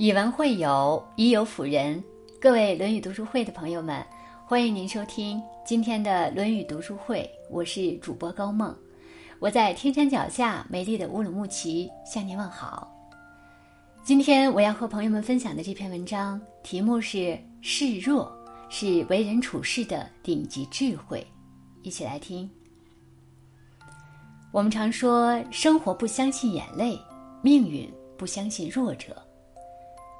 以文会友，以友辅仁。各位《论语》读书会的朋友们，欢迎您收听今天的《论语》读书会。我是主播高梦，我在天山脚下美丽的乌鲁木齐向您问好。今天我要和朋友们分享的这篇文章题目是“示弱是为人处事的顶级智慧”，一起来听。我们常说，生活不相信眼泪，命运不相信弱者。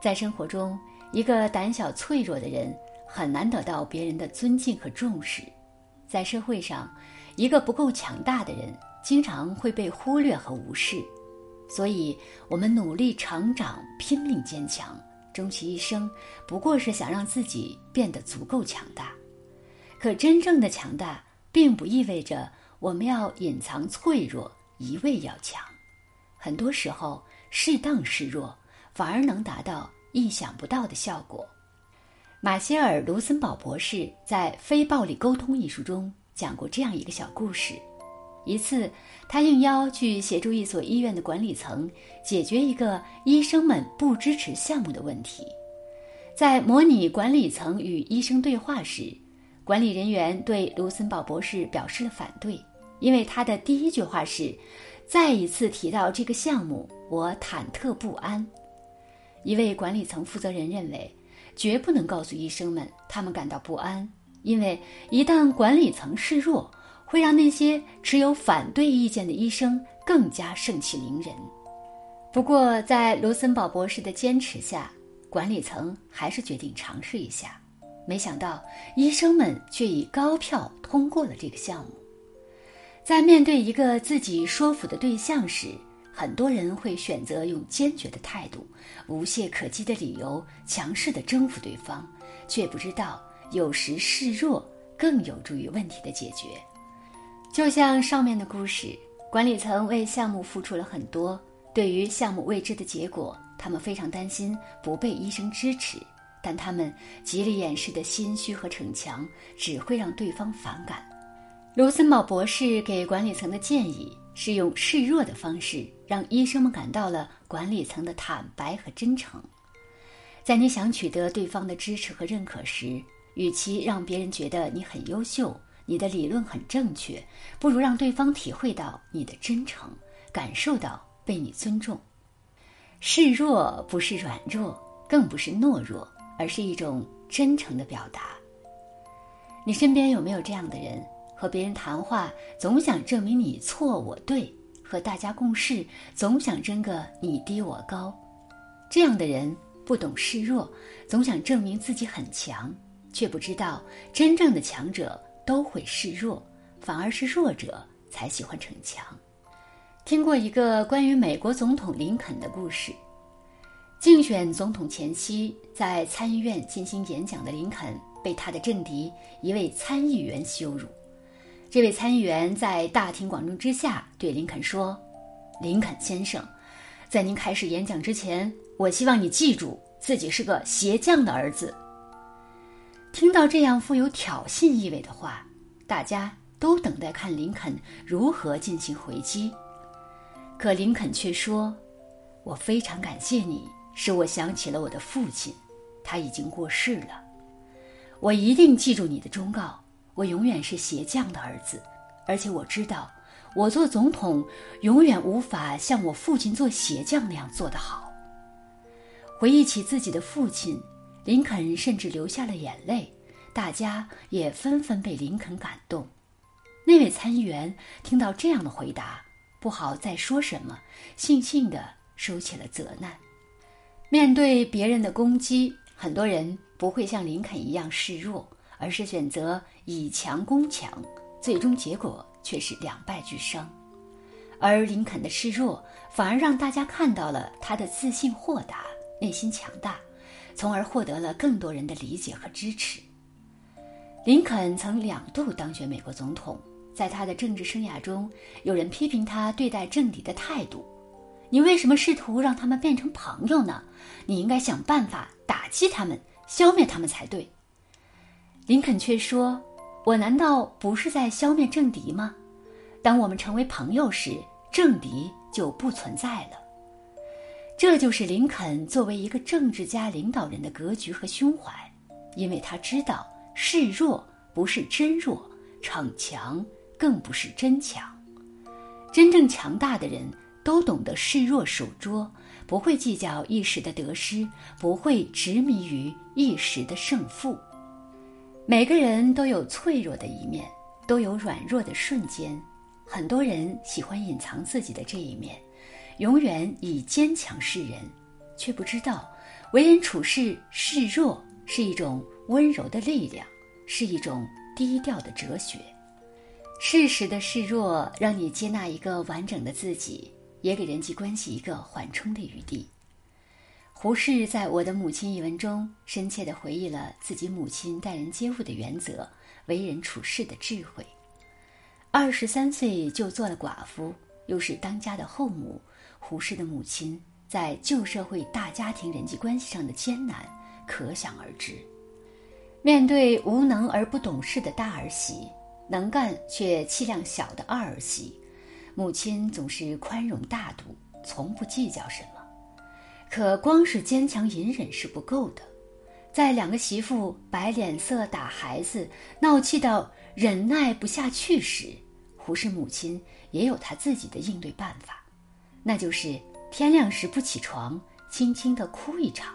在生活中，一个胆小脆弱的人很难得到别人的尊敬和重视；在社会上，一个不够强大的人经常会被忽略和无视。所以，我们努力成长，拼命坚强，终其一生，不过是想让自己变得足够强大。可真正的强大，并不意味着我们要隐藏脆弱，一味要强。很多时候，适当示弱。反而能达到意想不到的效果。马歇尔·卢森堡博士在《非暴力沟通》一书中讲过这样一个小故事：一次，他应邀去协助一所医院的管理层解决一个医生们不支持项目的问题。在模拟管理层与医生对话时，管理人员对卢森堡博士表示了反对，因为他的第一句话是：“再一次提到这个项目，我忐忑不安。”一位管理层负责人认为，绝不能告诉医生们他们感到不安，因为一旦管理层示弱，会让那些持有反对意见的医生更加盛气凌人。不过，在卢森堡博士的坚持下，管理层还是决定尝试一下。没想到，医生们却以高票通过了这个项目。在面对一个自己说服的对象时，很多人会选择用坚决的态度、无懈可击的理由、强势的征服对方，却不知道有时示弱更有助于问题的解决。就像上面的故事，管理层为项目付出了很多，对于项目未知的结果，他们非常担心不被医生支持，但他们极力掩饰的心虚和逞强，只会让对方反感。卢森堡博士给管理层的建议。是用示弱的方式，让医生们感到了管理层的坦白和真诚。在你想取得对方的支持和认可时，与其让别人觉得你很优秀，你的理论很正确，不如让对方体会到你的真诚，感受到被你尊重。示弱不是软弱，更不是懦弱，而是一种真诚的表达。你身边有没有这样的人？和别人谈话，总想证明你错我对；和大家共事，总想争个你低我高。这样的人不懂示弱，总想证明自己很强，却不知道真正的强者都会示弱，反而是弱者才喜欢逞强。听过一个关于美国总统林肯的故事：竞选总统前夕，在参议院进行演讲的林肯，被他的政敌一位参议员羞辱。这位参议员在大庭广众之下对林肯说：“林肯先生，在您开始演讲之前，我希望你记住自己是个鞋匠的儿子。”听到这样富有挑衅意味的话，大家都等待看林肯如何进行回击。可林肯却说：“我非常感谢你，使我想起了我的父亲，他已经过世了。我一定记住你的忠告。”我永远是鞋匠的儿子，而且我知道，我做总统永远无法像我父亲做鞋匠那样做得好。回忆起自己的父亲，林肯甚至流下了眼泪，大家也纷纷被林肯感动。那位参议员听到这样的回答，不好再说什么，悻悻地收起了责难。面对别人的攻击，很多人不会像林肯一样示弱。而是选择以强攻强，最终结果却是两败俱伤。而林肯的示弱，反而让大家看到了他的自信豁达、内心强大，从而获得了更多人的理解和支持。林肯曾两度当选美国总统，在他的政治生涯中，有人批评他对待政敌的态度：“你为什么试图让他们变成朋友呢？你应该想办法打击他们，消灭他们才对。”林肯却说：“我难道不是在消灭政敌吗？当我们成为朋友时，政敌就不存在了。”这就是林肯作为一个政治家、领导人的格局和胸怀，因为他知道示弱不是真弱，逞强更不是真强。真正强大的人都懂得示弱守拙，不会计较一时的得失，不会执迷于一时的胜负。每个人都有脆弱的一面，都有软弱的瞬间。很多人喜欢隐藏自己的这一面。永远以坚强示人，却不知道为人处事示弱是一种温柔的力量，是一种低调的哲学。适时的示弱，让你接纳一个完整的自己，也给人际关系一个缓冲的余地。胡适在《我的母亲》一文中，深切地回忆了自己母亲待人接物的原则、为人处事的智慧。二十三岁就做了寡妇，又是当家的后母。胡适的母亲在旧社会大家庭人际关系上的艰难，可想而知。面对无能而不懂事的大儿媳，能干却气量小的二儿媳，母亲总是宽容大度，从不计较什么。可光是坚强隐忍是不够的，在两个媳妇摆脸色、打孩子、闹气到忍耐不下去时，胡适母亲也有她自己的应对办法。那就是天亮时不起床，轻轻的哭一场，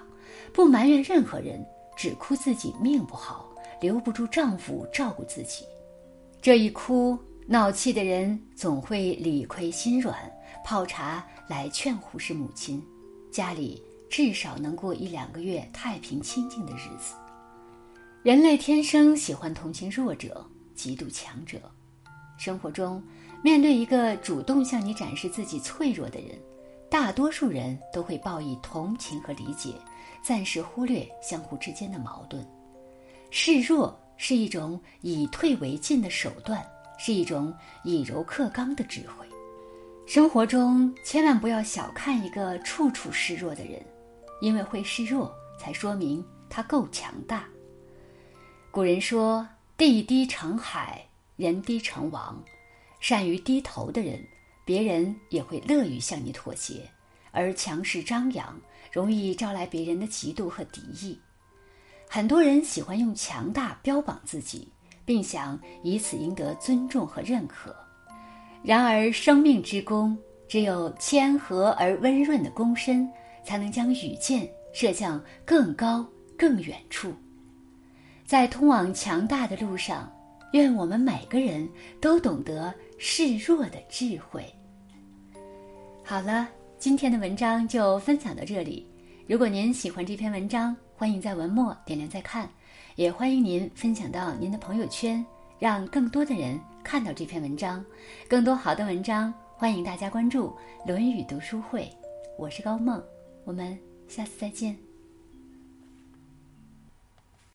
不埋怨任何人，只哭自己命不好，留不住丈夫照顾自己。这一哭，闹气的人总会理亏心软，泡茶来劝胡适母亲，家里至少能过一两个月太平清静的日子。人类天生喜欢同情弱者，嫉妒强者，生活中。面对一个主动向你展示自己脆弱的人，大多数人都会报以同情和理解，暂时忽略相互之间的矛盾。示弱是一种以退为进的手段，是一种以柔克刚的智慧。生活中千万不要小看一个处处示弱的人，因为会示弱，才说明他够强大。古人说：“地低成海，人低成王。”善于低头的人，别人也会乐于向你妥协；而强势张扬，容易招来别人的嫉妒和敌意。很多人喜欢用强大标榜自己，并想以此赢得尊重和认可。然而，生命之弓，只有谦和而温润的躬身，才能将羽箭射向更高更远处。在通往强大的路上，愿我们每个人都懂得。示弱的智慧。好了，今天的文章就分享到这里。如果您喜欢这篇文章，欢迎在文末点亮再看，也欢迎您分享到您的朋友圈，让更多的人看到这篇文章。更多好的文章，欢迎大家关注《论语读书会》。我是高梦，我们下次再见。